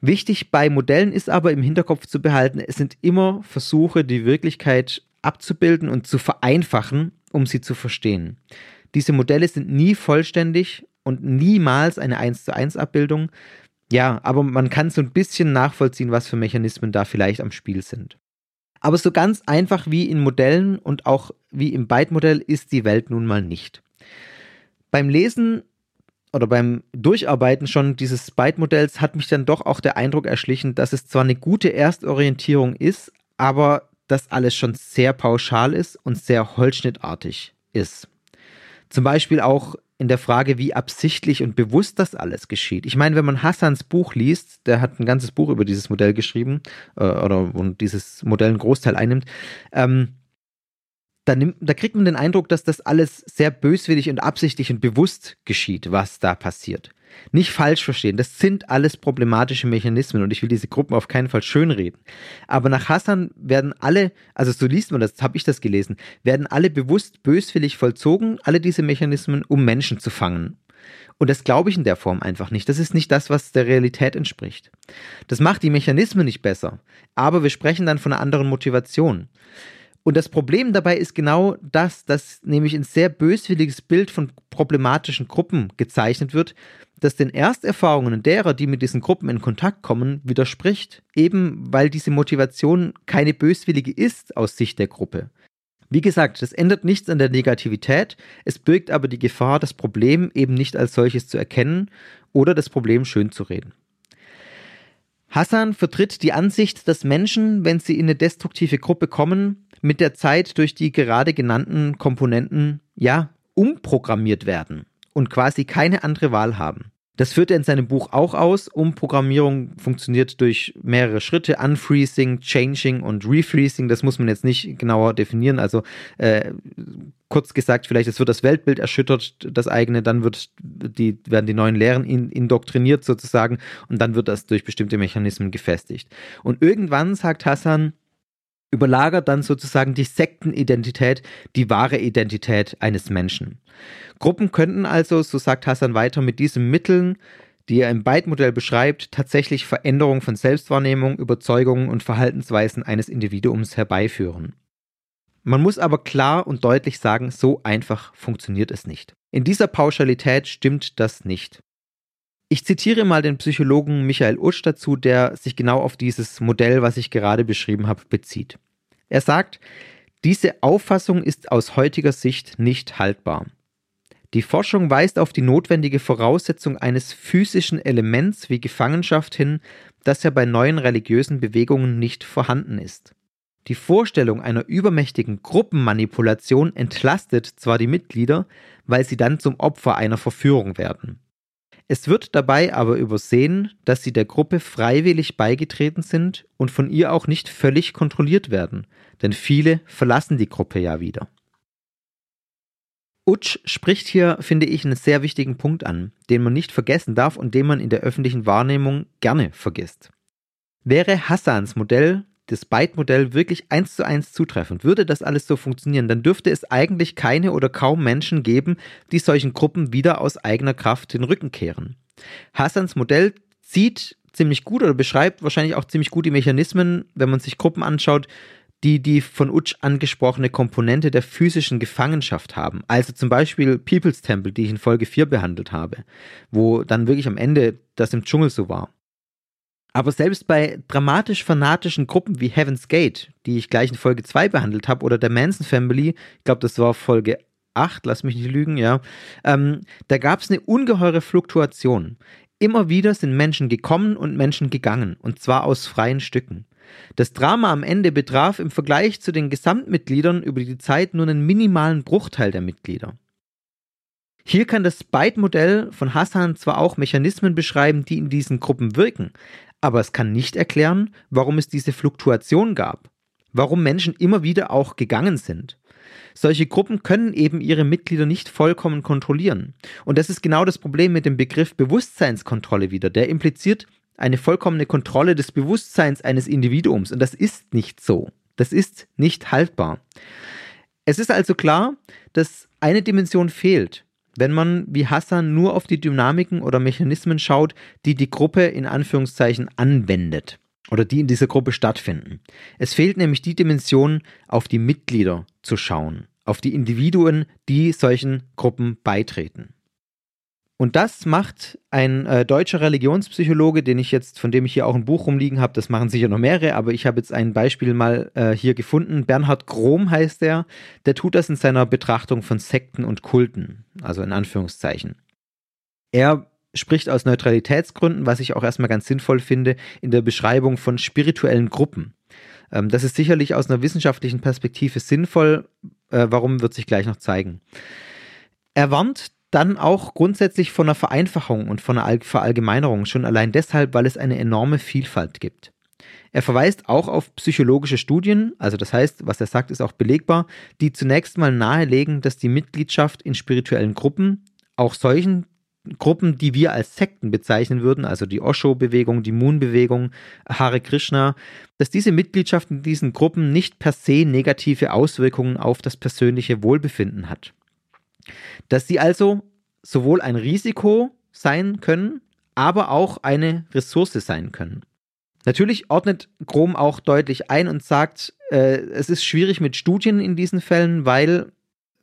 Wichtig bei Modellen ist aber im Hinterkopf zu behalten, es sind immer Versuche, die Wirklichkeit abzubilden und zu vereinfachen, um sie zu verstehen. Diese Modelle sind nie vollständig und niemals eine 1 zu 1 Abbildung. Ja, aber man kann so ein bisschen nachvollziehen, was für Mechanismen da vielleicht am Spiel sind. Aber so ganz einfach wie in Modellen und auch wie im Byte-Modell ist die Welt nun mal nicht. Beim Lesen oder beim Durcharbeiten schon dieses Byte-Modells hat mich dann doch auch der Eindruck erschlichen, dass es zwar eine gute Erstorientierung ist, aber dass alles schon sehr pauschal ist und sehr holzschnittartig ist. Zum Beispiel auch in der Frage, wie absichtlich und bewusst das alles geschieht. Ich meine, wenn man Hassans Buch liest, der hat ein ganzes Buch über dieses Modell geschrieben, äh, oder und dieses Modell einen Großteil einnimmt, ähm, da, nimmt, da kriegt man den Eindruck, dass das alles sehr böswillig und absichtlich und bewusst geschieht, was da passiert. Nicht falsch verstehen, das sind alles problematische Mechanismen und ich will diese Gruppen auf keinen Fall schönreden. Aber nach Hassan werden alle, also so liest man das, habe ich das gelesen, werden alle bewusst böswillig vollzogen, alle diese Mechanismen, um Menschen zu fangen. Und das glaube ich in der Form einfach nicht. Das ist nicht das, was der Realität entspricht. Das macht die Mechanismen nicht besser. Aber wir sprechen dann von einer anderen Motivation. Und das Problem dabei ist genau das, dass nämlich ein sehr böswilliges Bild von problematischen Gruppen gezeichnet wird, das den Ersterfahrungen derer, die mit diesen Gruppen in Kontakt kommen, widerspricht, eben weil diese Motivation keine böswillige ist aus Sicht der Gruppe. Wie gesagt, das ändert nichts an der Negativität, es birgt aber die Gefahr, das Problem eben nicht als solches zu erkennen oder das Problem schön zu reden. Hassan vertritt die Ansicht, dass Menschen, wenn sie in eine destruktive Gruppe kommen, mit der Zeit durch die gerade genannten Komponenten, ja, umprogrammiert werden und quasi keine andere Wahl haben. Das führt er in seinem Buch auch aus. Umprogrammierung funktioniert durch mehrere Schritte. Unfreezing, Changing und Refreezing. Das muss man jetzt nicht genauer definieren. Also äh, kurz gesagt, vielleicht es wird das Weltbild erschüttert, das eigene, dann wird die, werden die neuen Lehren in, indoktriniert sozusagen und dann wird das durch bestimmte Mechanismen gefestigt. Und irgendwann sagt Hassan, überlagert dann sozusagen die Sektenidentität die wahre Identität eines Menschen. Gruppen könnten also, so sagt Hassan weiter, mit diesen Mitteln, die er im Byte-Modell beschreibt, tatsächlich Veränderungen von Selbstwahrnehmung, Überzeugungen und Verhaltensweisen eines Individuums herbeiführen. Man muss aber klar und deutlich sagen, so einfach funktioniert es nicht. In dieser Pauschalität stimmt das nicht. Ich zitiere mal den Psychologen Michael Utsch dazu, der sich genau auf dieses Modell, was ich gerade beschrieben habe, bezieht. Er sagt, diese Auffassung ist aus heutiger Sicht nicht haltbar. Die Forschung weist auf die notwendige Voraussetzung eines physischen Elements wie Gefangenschaft hin, das ja bei neuen religiösen Bewegungen nicht vorhanden ist. Die Vorstellung einer übermächtigen Gruppenmanipulation entlastet zwar die Mitglieder, weil sie dann zum Opfer einer Verführung werden. Es wird dabei aber übersehen, dass sie der Gruppe freiwillig beigetreten sind und von ihr auch nicht völlig kontrolliert werden, denn viele verlassen die Gruppe ja wieder. Utsch spricht hier, finde ich, einen sehr wichtigen Punkt an, den man nicht vergessen darf und den man in der öffentlichen Wahrnehmung gerne vergisst. Wäre Hassans Modell das Byte-Modell wirklich eins zu eins zutreffend, würde das alles so funktionieren, dann dürfte es eigentlich keine oder kaum Menschen geben, die solchen Gruppen wieder aus eigener Kraft den Rücken kehren. Hassans Modell zieht ziemlich gut oder beschreibt wahrscheinlich auch ziemlich gut die Mechanismen, wenn man sich Gruppen anschaut, die die von Utsch angesprochene Komponente der physischen Gefangenschaft haben. Also zum Beispiel People's Temple, die ich in Folge 4 behandelt habe, wo dann wirklich am Ende das im Dschungel so war. Aber selbst bei dramatisch-fanatischen Gruppen wie Heaven's Gate, die ich gleich in Folge 2 behandelt habe, oder der Manson Family, ich glaube, das war Folge 8, lass mich nicht lügen, ja, ähm, da gab es eine ungeheure Fluktuation. Immer wieder sind Menschen gekommen und Menschen gegangen, und zwar aus freien Stücken. Das Drama am Ende betraf im Vergleich zu den Gesamtmitgliedern über die Zeit nur einen minimalen Bruchteil der Mitglieder. Hier kann das Byte-Modell von Hassan zwar auch Mechanismen beschreiben, die in diesen Gruppen wirken, aber es kann nicht erklären, warum es diese Fluktuation gab, warum Menschen immer wieder auch gegangen sind. Solche Gruppen können eben ihre Mitglieder nicht vollkommen kontrollieren. Und das ist genau das Problem mit dem Begriff Bewusstseinskontrolle wieder. Der impliziert eine vollkommene Kontrolle des Bewusstseins eines Individuums. Und das ist nicht so. Das ist nicht haltbar. Es ist also klar, dass eine Dimension fehlt wenn man wie Hassan nur auf die Dynamiken oder Mechanismen schaut, die die Gruppe in Anführungszeichen anwendet oder die in dieser Gruppe stattfinden. Es fehlt nämlich die Dimension, auf die Mitglieder zu schauen, auf die Individuen, die solchen Gruppen beitreten. Und das macht ein äh, deutscher Religionspsychologe, den ich jetzt, von dem ich hier auch ein Buch rumliegen habe, das machen sicher noch mehrere, aber ich habe jetzt ein Beispiel mal äh, hier gefunden. Bernhard Grom heißt der, der tut das in seiner Betrachtung von Sekten und Kulten, also in Anführungszeichen. Er spricht aus Neutralitätsgründen, was ich auch erstmal ganz sinnvoll finde, in der Beschreibung von spirituellen Gruppen. Ähm, das ist sicherlich aus einer wissenschaftlichen Perspektive sinnvoll. Äh, warum wird sich gleich noch zeigen. Er warnt dann auch grundsätzlich von einer Vereinfachung und von einer Verallgemeinerung, schon allein deshalb, weil es eine enorme Vielfalt gibt. Er verweist auch auf psychologische Studien, also das heißt, was er sagt, ist auch belegbar, die zunächst mal nahelegen, dass die Mitgliedschaft in spirituellen Gruppen, auch solchen Gruppen, die wir als Sekten bezeichnen würden, also die Osho-Bewegung, die Moon-Bewegung, Hare Krishna, dass diese Mitgliedschaft in diesen Gruppen nicht per se negative Auswirkungen auf das persönliche Wohlbefinden hat dass sie also sowohl ein Risiko sein können, aber auch eine Ressource sein können. Natürlich ordnet Grom auch deutlich ein und sagt, äh, es ist schwierig mit Studien in diesen Fällen, weil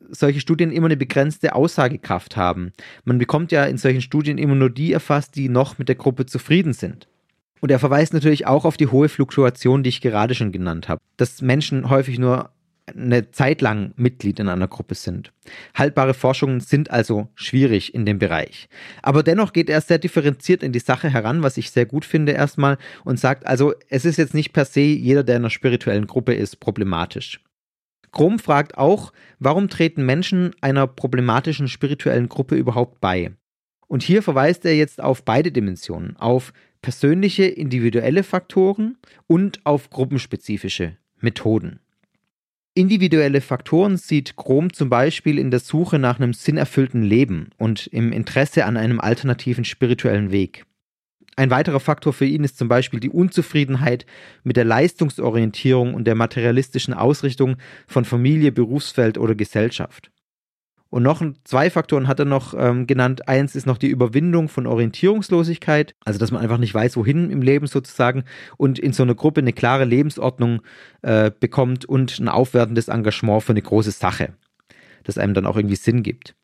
solche Studien immer eine begrenzte Aussagekraft haben. Man bekommt ja in solchen Studien immer nur die erfasst, die noch mit der Gruppe zufrieden sind. Und er verweist natürlich auch auf die hohe Fluktuation, die ich gerade schon genannt habe, dass Menschen häufig nur eine Zeit lang Mitglied in einer Gruppe sind. Haltbare Forschungen sind also schwierig in dem Bereich. Aber dennoch geht er sehr differenziert in die Sache heran, was ich sehr gut finde erstmal, und sagt also, es ist jetzt nicht per se jeder, der in einer spirituellen Gruppe ist, problematisch. Krom fragt auch, warum treten Menschen einer problematischen spirituellen Gruppe überhaupt bei? Und hier verweist er jetzt auf beide Dimensionen, auf persönliche, individuelle Faktoren und auf gruppenspezifische Methoden. Individuelle Faktoren sieht Chrom zum Beispiel in der Suche nach einem sinnerfüllten Leben und im Interesse an einem alternativen spirituellen Weg. Ein weiterer Faktor für ihn ist zum Beispiel die Unzufriedenheit mit der Leistungsorientierung und der materialistischen Ausrichtung von Familie, Berufsfeld oder Gesellschaft. Und noch zwei Faktoren hat er noch ähm, genannt. Eins ist noch die Überwindung von Orientierungslosigkeit, also dass man einfach nicht weiß, wohin im Leben sozusagen und in so einer Gruppe eine klare Lebensordnung äh, bekommt und ein aufwertendes Engagement für eine große Sache, das einem dann auch irgendwie Sinn gibt.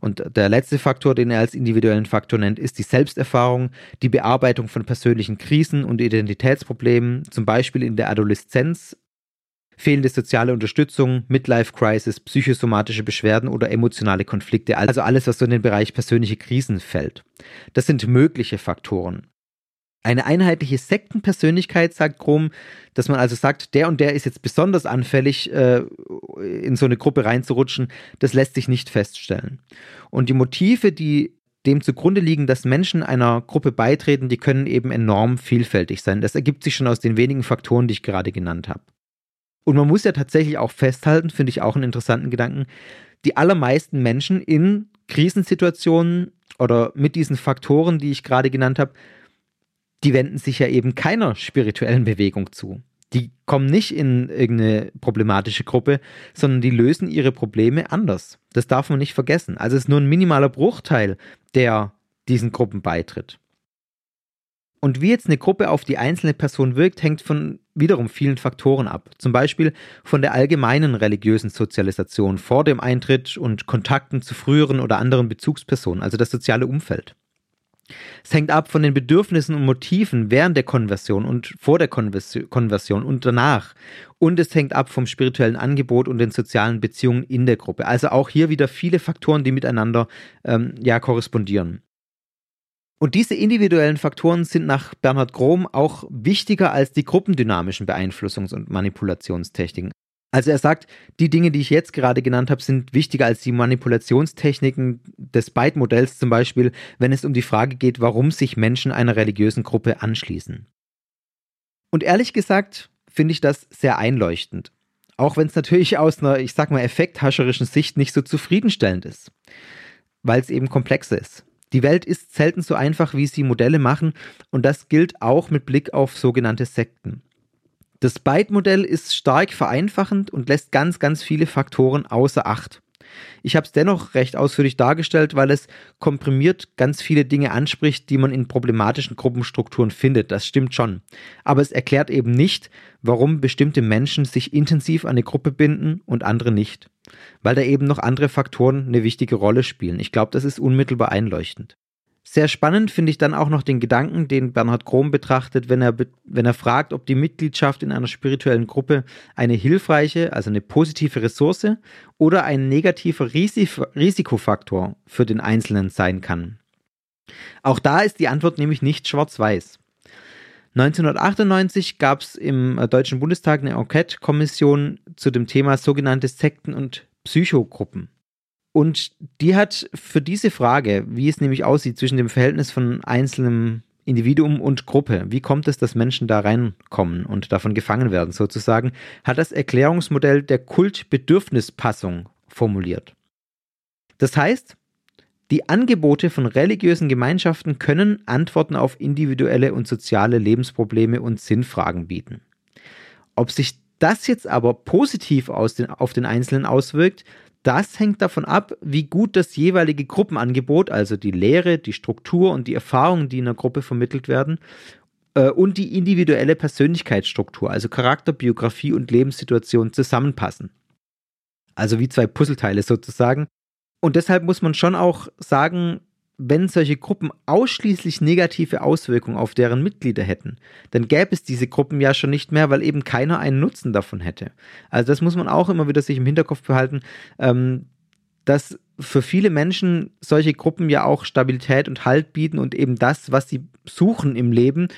Und der letzte Faktor, den er als individuellen Faktor nennt, ist die Selbsterfahrung, die Bearbeitung von persönlichen Krisen und Identitätsproblemen, zum Beispiel in der Adoleszenz fehlende soziale Unterstützung, Midlife Crisis, psychosomatische Beschwerden oder emotionale Konflikte, also alles, was so in den Bereich persönliche Krisen fällt. Das sind mögliche Faktoren. Eine einheitliche Sektenpersönlichkeit sagt Krom, dass man also sagt, der und der ist jetzt besonders anfällig, äh, in so eine Gruppe reinzurutschen, das lässt sich nicht feststellen. Und die Motive, die dem zugrunde liegen, dass Menschen einer Gruppe beitreten, die können eben enorm vielfältig sein. Das ergibt sich schon aus den wenigen Faktoren, die ich gerade genannt habe. Und man muss ja tatsächlich auch festhalten, finde ich auch einen interessanten Gedanken, die allermeisten Menschen in Krisensituationen oder mit diesen Faktoren, die ich gerade genannt habe, die wenden sich ja eben keiner spirituellen Bewegung zu. Die kommen nicht in irgendeine problematische Gruppe, sondern die lösen ihre Probleme anders. Das darf man nicht vergessen. Also es ist nur ein minimaler Bruchteil, der diesen Gruppen beitritt. Und wie jetzt eine Gruppe auf die einzelne Person wirkt, hängt von wiederum vielen Faktoren ab. Zum Beispiel von der allgemeinen religiösen Sozialisation vor dem Eintritt und Kontakten zu früheren oder anderen Bezugspersonen, also das soziale Umfeld. Es hängt ab von den Bedürfnissen und Motiven während der Konversion und vor der Konversion und danach. Und es hängt ab vom spirituellen Angebot und den sozialen Beziehungen in der Gruppe. Also auch hier wieder viele Faktoren, die miteinander ähm, ja korrespondieren. Und diese individuellen Faktoren sind nach Bernhard Grom auch wichtiger als die gruppendynamischen Beeinflussungs- und Manipulationstechniken. Also er sagt, die Dinge, die ich jetzt gerade genannt habe, sind wichtiger als die Manipulationstechniken des Byte-Modells zum Beispiel, wenn es um die Frage geht, warum sich Menschen einer religiösen Gruppe anschließen. Und ehrlich gesagt finde ich das sehr einleuchtend. Auch wenn es natürlich aus einer, ich sag mal, effekthascherischen Sicht nicht so zufriedenstellend ist. Weil es eben komplexer ist. Die Welt ist selten so einfach, wie sie Modelle machen, und das gilt auch mit Blick auf sogenannte Sekten. Das Byte-Modell ist stark vereinfachend und lässt ganz, ganz viele Faktoren außer Acht. Ich habe es dennoch recht ausführlich dargestellt, weil es komprimiert ganz viele Dinge anspricht, die man in problematischen Gruppenstrukturen findet. Das stimmt schon. Aber es erklärt eben nicht, warum bestimmte Menschen sich intensiv an eine Gruppe binden und andere nicht. Weil da eben noch andere Faktoren eine wichtige Rolle spielen. Ich glaube, das ist unmittelbar einleuchtend. Sehr spannend finde ich dann auch noch den Gedanken, den Bernhard Krom betrachtet, wenn er, wenn er fragt, ob die Mitgliedschaft in einer spirituellen Gruppe eine hilfreiche, also eine positive Ressource oder ein negativer Risikofaktor für den Einzelnen sein kann. Auch da ist die Antwort nämlich nicht schwarz-weiß. 1998 gab es im Deutschen Bundestag eine Enquete-Kommission zu dem Thema sogenannte Sekten und Psychogruppen. Und die hat für diese Frage, wie es nämlich aussieht zwischen dem Verhältnis von einzelnem Individuum und Gruppe, wie kommt es, dass Menschen da reinkommen und davon gefangen werden sozusagen, hat das Erklärungsmodell der Kultbedürfnispassung formuliert. Das heißt, die Angebote von religiösen Gemeinschaften können Antworten auf individuelle und soziale Lebensprobleme und Sinnfragen bieten. Ob sich das jetzt aber positiv den, auf den Einzelnen auswirkt, das hängt davon ab, wie gut das jeweilige Gruppenangebot, also die Lehre, die Struktur und die Erfahrungen, die in der Gruppe vermittelt werden, äh, und die individuelle Persönlichkeitsstruktur, also Charakter, Biografie und Lebenssituation zusammenpassen. Also wie zwei Puzzleteile sozusagen. Und deshalb muss man schon auch sagen, wenn solche Gruppen ausschließlich negative Auswirkungen auf deren Mitglieder hätten, dann gäbe es diese Gruppen ja schon nicht mehr, weil eben keiner einen Nutzen davon hätte. Also das muss man auch immer wieder sich im Hinterkopf behalten, ähm, dass für viele Menschen solche Gruppen ja auch Stabilität und Halt bieten und eben das, was sie suchen im Leben.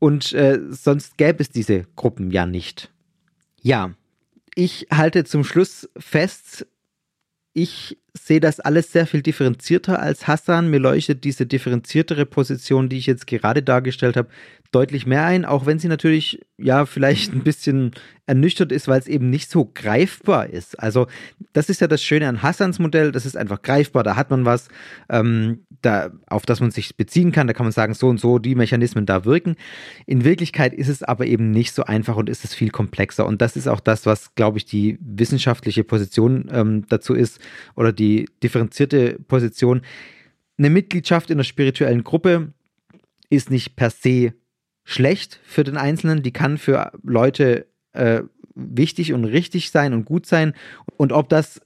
Und äh, sonst gäbe es diese Gruppen ja nicht. Ja, ich halte zum Schluss fest, ich sehe das alles sehr viel differenzierter als Hassan. Mir leuchtet diese differenziertere Position, die ich jetzt gerade dargestellt habe, deutlich mehr ein, auch wenn sie natürlich ja vielleicht ein bisschen ernüchtert ist, weil es eben nicht so greifbar ist. Also das ist ja das Schöne an Hassans Modell, das ist einfach greifbar, da hat man was, ähm, da, auf das man sich beziehen kann, da kann man sagen, so und so die Mechanismen da wirken. In Wirklichkeit ist es aber eben nicht so einfach und ist es viel komplexer und das ist auch das, was, glaube ich, die wissenschaftliche Position ähm, dazu ist oder die differenzierte Position. Eine Mitgliedschaft in einer spirituellen Gruppe ist nicht per se schlecht für den Einzelnen, die kann für Leute äh, wichtig und richtig sein und gut sein. Und ob das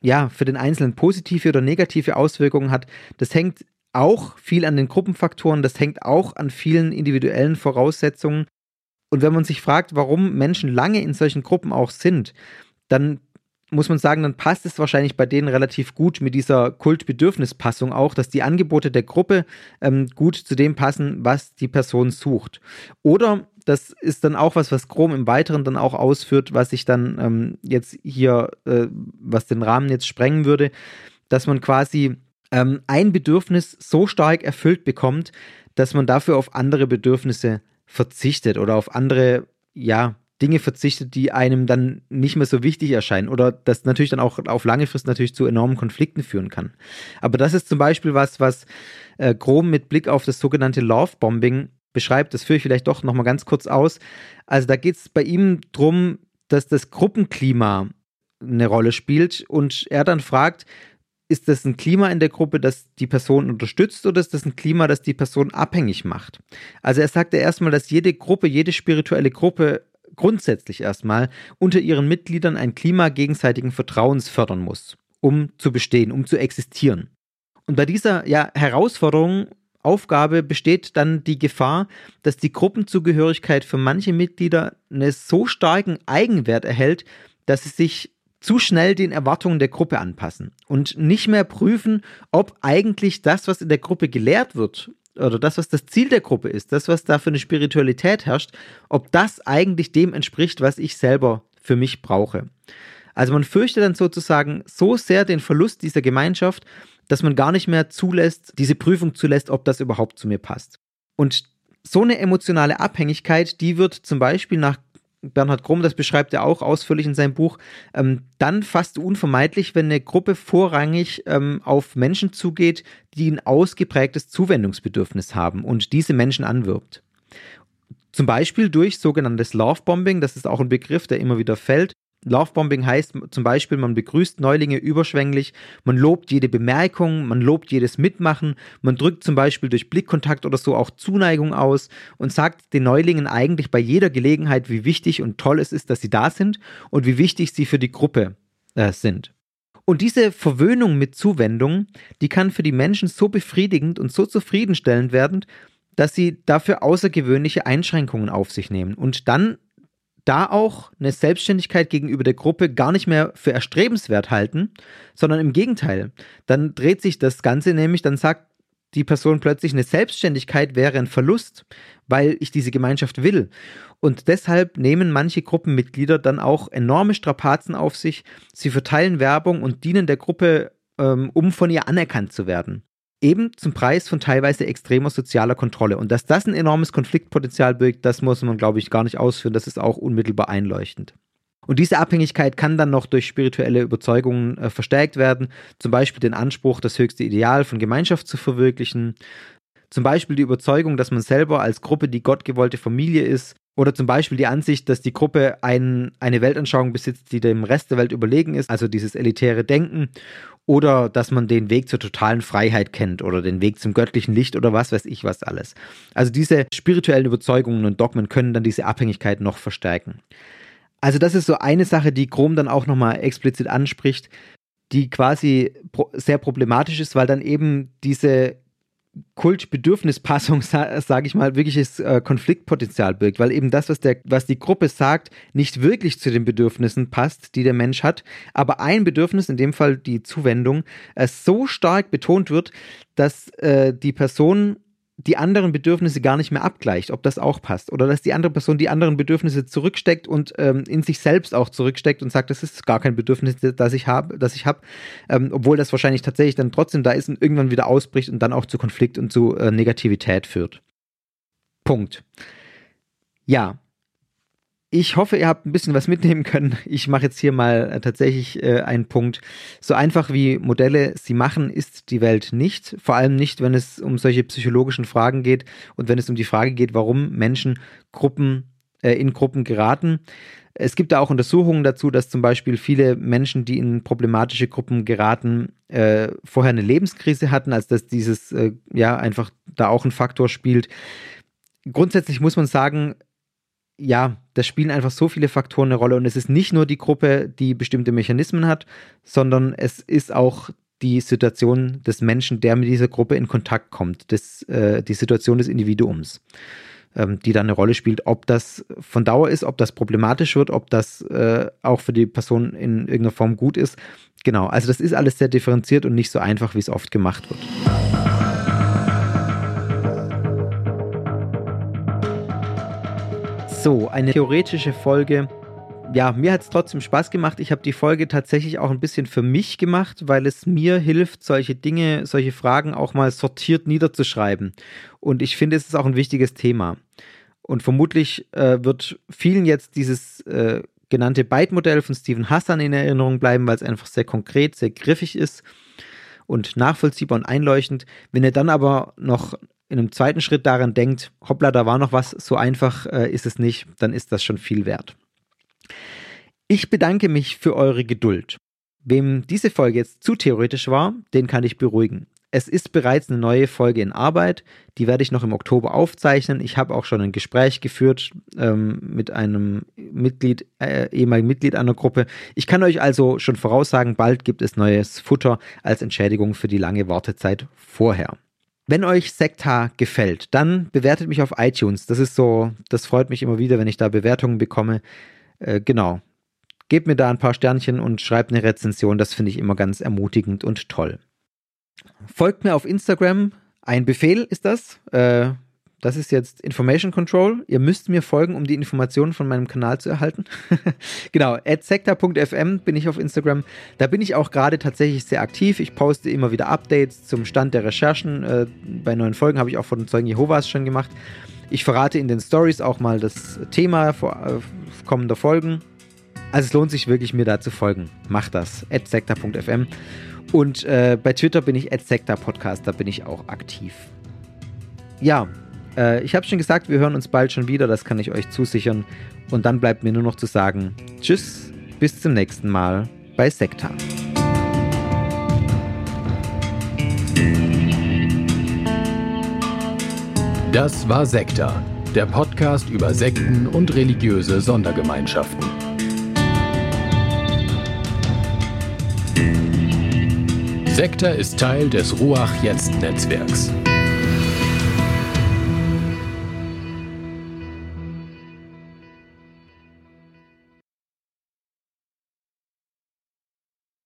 ja für den Einzelnen positive oder negative Auswirkungen hat, das hängt auch viel an den Gruppenfaktoren, das hängt auch an vielen individuellen Voraussetzungen. Und wenn man sich fragt, warum Menschen lange in solchen Gruppen auch sind, dann muss man sagen, dann passt es wahrscheinlich bei denen relativ gut mit dieser Kultbedürfnispassung auch, dass die Angebote der Gruppe ähm, gut zu dem passen, was die Person sucht. Oder das ist dann auch was, was Chrome im Weiteren dann auch ausführt, was ich dann ähm, jetzt hier, äh, was den Rahmen jetzt sprengen würde, dass man quasi ähm, ein Bedürfnis so stark erfüllt bekommt, dass man dafür auf andere Bedürfnisse verzichtet oder auf andere, ja, Dinge verzichtet, die einem dann nicht mehr so wichtig erscheinen oder das natürlich dann auch auf lange Frist natürlich zu enormen Konflikten führen kann. Aber das ist zum Beispiel was, was äh, Grom mit Blick auf das sogenannte Love Bombing beschreibt. Das führe ich vielleicht doch nochmal ganz kurz aus. Also da geht es bei ihm darum, dass das Gruppenklima eine Rolle spielt und er dann fragt, ist das ein Klima in der Gruppe, das die Person unterstützt oder ist das ein Klima, das die Person abhängig macht? Also er sagte erstmal, dass jede Gruppe, jede spirituelle Gruppe grundsätzlich erstmal unter ihren Mitgliedern ein Klima gegenseitigen Vertrauens fördern muss, um zu bestehen, um zu existieren. Und bei dieser ja, Herausforderung, Aufgabe besteht dann die Gefahr, dass die Gruppenzugehörigkeit für manche Mitglieder einen so starken Eigenwert erhält, dass sie sich zu schnell den Erwartungen der Gruppe anpassen und nicht mehr prüfen, ob eigentlich das, was in der Gruppe gelehrt wird oder das, was das Ziel der Gruppe ist, das, was da für eine Spiritualität herrscht, ob das eigentlich dem entspricht, was ich selber für mich brauche. Also man fürchtet dann sozusagen so sehr den Verlust dieser Gemeinschaft, dass man gar nicht mehr zulässt, diese Prüfung zulässt, ob das überhaupt zu mir passt. Und so eine emotionale Abhängigkeit, die wird zum Beispiel nach Bernhard Krumm, das beschreibt er auch ausführlich in seinem Buch, ähm, dann fast unvermeidlich, wenn eine Gruppe vorrangig ähm, auf Menschen zugeht, die ein ausgeprägtes Zuwendungsbedürfnis haben und diese Menschen anwirbt. Zum Beispiel durch sogenanntes Lovebombing, das ist auch ein Begriff, der immer wieder fällt. Lovebombing heißt zum Beispiel, man begrüßt Neulinge überschwänglich, man lobt jede Bemerkung, man lobt jedes Mitmachen, man drückt zum Beispiel durch Blickkontakt oder so auch Zuneigung aus und sagt den Neulingen eigentlich bei jeder Gelegenheit, wie wichtig und toll es ist, dass sie da sind und wie wichtig sie für die Gruppe äh, sind. Und diese Verwöhnung mit Zuwendung, die kann für die Menschen so befriedigend und so zufriedenstellend werden, dass sie dafür außergewöhnliche Einschränkungen auf sich nehmen und dann da auch eine Selbstständigkeit gegenüber der Gruppe gar nicht mehr für erstrebenswert halten, sondern im Gegenteil. Dann dreht sich das Ganze nämlich, dann sagt die Person plötzlich, eine Selbstständigkeit wäre ein Verlust, weil ich diese Gemeinschaft will. Und deshalb nehmen manche Gruppenmitglieder dann auch enorme Strapazen auf sich. Sie verteilen Werbung und dienen der Gruppe, ähm, um von ihr anerkannt zu werden eben zum Preis von teilweise extremer sozialer Kontrolle. Und dass das ein enormes Konfliktpotenzial birgt, das muss man, glaube ich, gar nicht ausführen. Das ist auch unmittelbar einleuchtend. Und diese Abhängigkeit kann dann noch durch spirituelle Überzeugungen äh, verstärkt werden, zum Beispiel den Anspruch, das höchste Ideal von Gemeinschaft zu verwirklichen, zum Beispiel die Überzeugung, dass man selber als Gruppe die gottgewollte Familie ist, oder zum Beispiel die Ansicht, dass die Gruppe ein, eine Weltanschauung besitzt, die dem Rest der Welt überlegen ist, also dieses elitäre Denken oder dass man den Weg zur totalen Freiheit kennt oder den Weg zum göttlichen Licht oder was weiß ich was alles. Also diese spirituellen Überzeugungen und Dogmen können dann diese Abhängigkeit noch verstärken. Also das ist so eine Sache, die Chrome dann auch nochmal explizit anspricht, die quasi sehr problematisch ist, weil dann eben diese Kultbedürfnispassung, sage ich mal, wirkliches äh, Konfliktpotenzial birgt, weil eben das, was, der, was die Gruppe sagt, nicht wirklich zu den Bedürfnissen passt, die der Mensch hat, aber ein Bedürfnis, in dem Fall die Zuwendung, äh, so stark betont wird, dass äh, die Person die anderen Bedürfnisse gar nicht mehr abgleicht, ob das auch passt. Oder dass die andere Person die anderen Bedürfnisse zurücksteckt und ähm, in sich selbst auch zurücksteckt und sagt, das ist gar kein Bedürfnis, das ich habe, das ich habe, ähm, obwohl das wahrscheinlich tatsächlich dann trotzdem da ist und irgendwann wieder ausbricht und dann auch zu Konflikt und zu äh, Negativität führt. Punkt. Ja, ich hoffe, ihr habt ein bisschen was mitnehmen können. Ich mache jetzt hier mal äh, tatsächlich äh, einen Punkt. So einfach wie Modelle sie machen, ist die Welt nicht. Vor allem nicht, wenn es um solche psychologischen Fragen geht und wenn es um die Frage geht, warum Menschen Gruppen äh, in Gruppen geraten. Es gibt da auch Untersuchungen dazu, dass zum Beispiel viele Menschen, die in problematische Gruppen geraten, äh, vorher eine Lebenskrise hatten, als dass dieses äh, ja einfach da auch ein Faktor spielt. Grundsätzlich muss man sagen, ja, da spielen einfach so viele Faktoren eine Rolle und es ist nicht nur die Gruppe, die bestimmte Mechanismen hat, sondern es ist auch die Situation des Menschen, der mit dieser Gruppe in Kontakt kommt, das, äh, die Situation des Individuums, ähm, die dann eine Rolle spielt, ob das von Dauer ist, ob das problematisch wird, ob das äh, auch für die Person in irgendeiner Form gut ist. Genau, also das ist alles sehr differenziert und nicht so einfach, wie es oft gemacht wird. So, eine theoretische Folge. Ja, mir hat es trotzdem Spaß gemacht. Ich habe die Folge tatsächlich auch ein bisschen für mich gemacht, weil es mir hilft, solche Dinge, solche Fragen auch mal sortiert niederzuschreiben. Und ich finde, es ist auch ein wichtiges Thema. Und vermutlich äh, wird vielen jetzt dieses äh, genannte Byte-Modell von Stephen Hassan in Erinnerung bleiben, weil es einfach sehr konkret, sehr griffig ist und nachvollziehbar und einleuchtend. Wenn ihr dann aber noch in einem zweiten Schritt daran denkt, hoppla, da war noch was, so einfach äh, ist es nicht, dann ist das schon viel wert. Ich bedanke mich für eure Geduld. Wem diese Folge jetzt zu theoretisch war, den kann ich beruhigen. Es ist bereits eine neue Folge in Arbeit, die werde ich noch im Oktober aufzeichnen. Ich habe auch schon ein Gespräch geführt ähm, mit einem Mitglied, äh, ehemaligen Mitglied einer Gruppe. Ich kann euch also schon voraussagen, bald gibt es neues Futter als Entschädigung für die lange Wartezeit vorher. Wenn euch Sekta gefällt, dann bewertet mich auf iTunes. Das ist so, das freut mich immer wieder, wenn ich da Bewertungen bekomme. Äh, genau. Gebt mir da ein paar Sternchen und schreibt eine Rezension. Das finde ich immer ganz ermutigend und toll. Folgt mir auf Instagram. Ein Befehl ist das. Äh, das ist jetzt Information Control. Ihr müsst mir folgen, um die Informationen von meinem Kanal zu erhalten. genau, sector.fm bin ich auf Instagram. Da bin ich auch gerade tatsächlich sehr aktiv. Ich poste immer wieder Updates zum Stand der Recherchen. Äh, bei neuen Folgen habe ich auch von Zeugen Jehovas schon gemacht. Ich verrate in den Stories auch mal das Thema vor, äh, kommender Folgen. Also es lohnt sich wirklich, mir da zu folgen. Macht das. sector.fm. Und äh, bei Twitter bin ich Podcast, da bin ich auch aktiv. Ja, äh, ich habe schon gesagt, wir hören uns bald schon wieder, das kann ich euch zusichern. Und dann bleibt mir nur noch zu sagen, tschüss, bis zum nächsten Mal bei Sekta. Das war Sekta, der Podcast über Sekten und religiöse Sondergemeinschaften. Sekta ist Teil des Ruach Jetzt Netzwerks.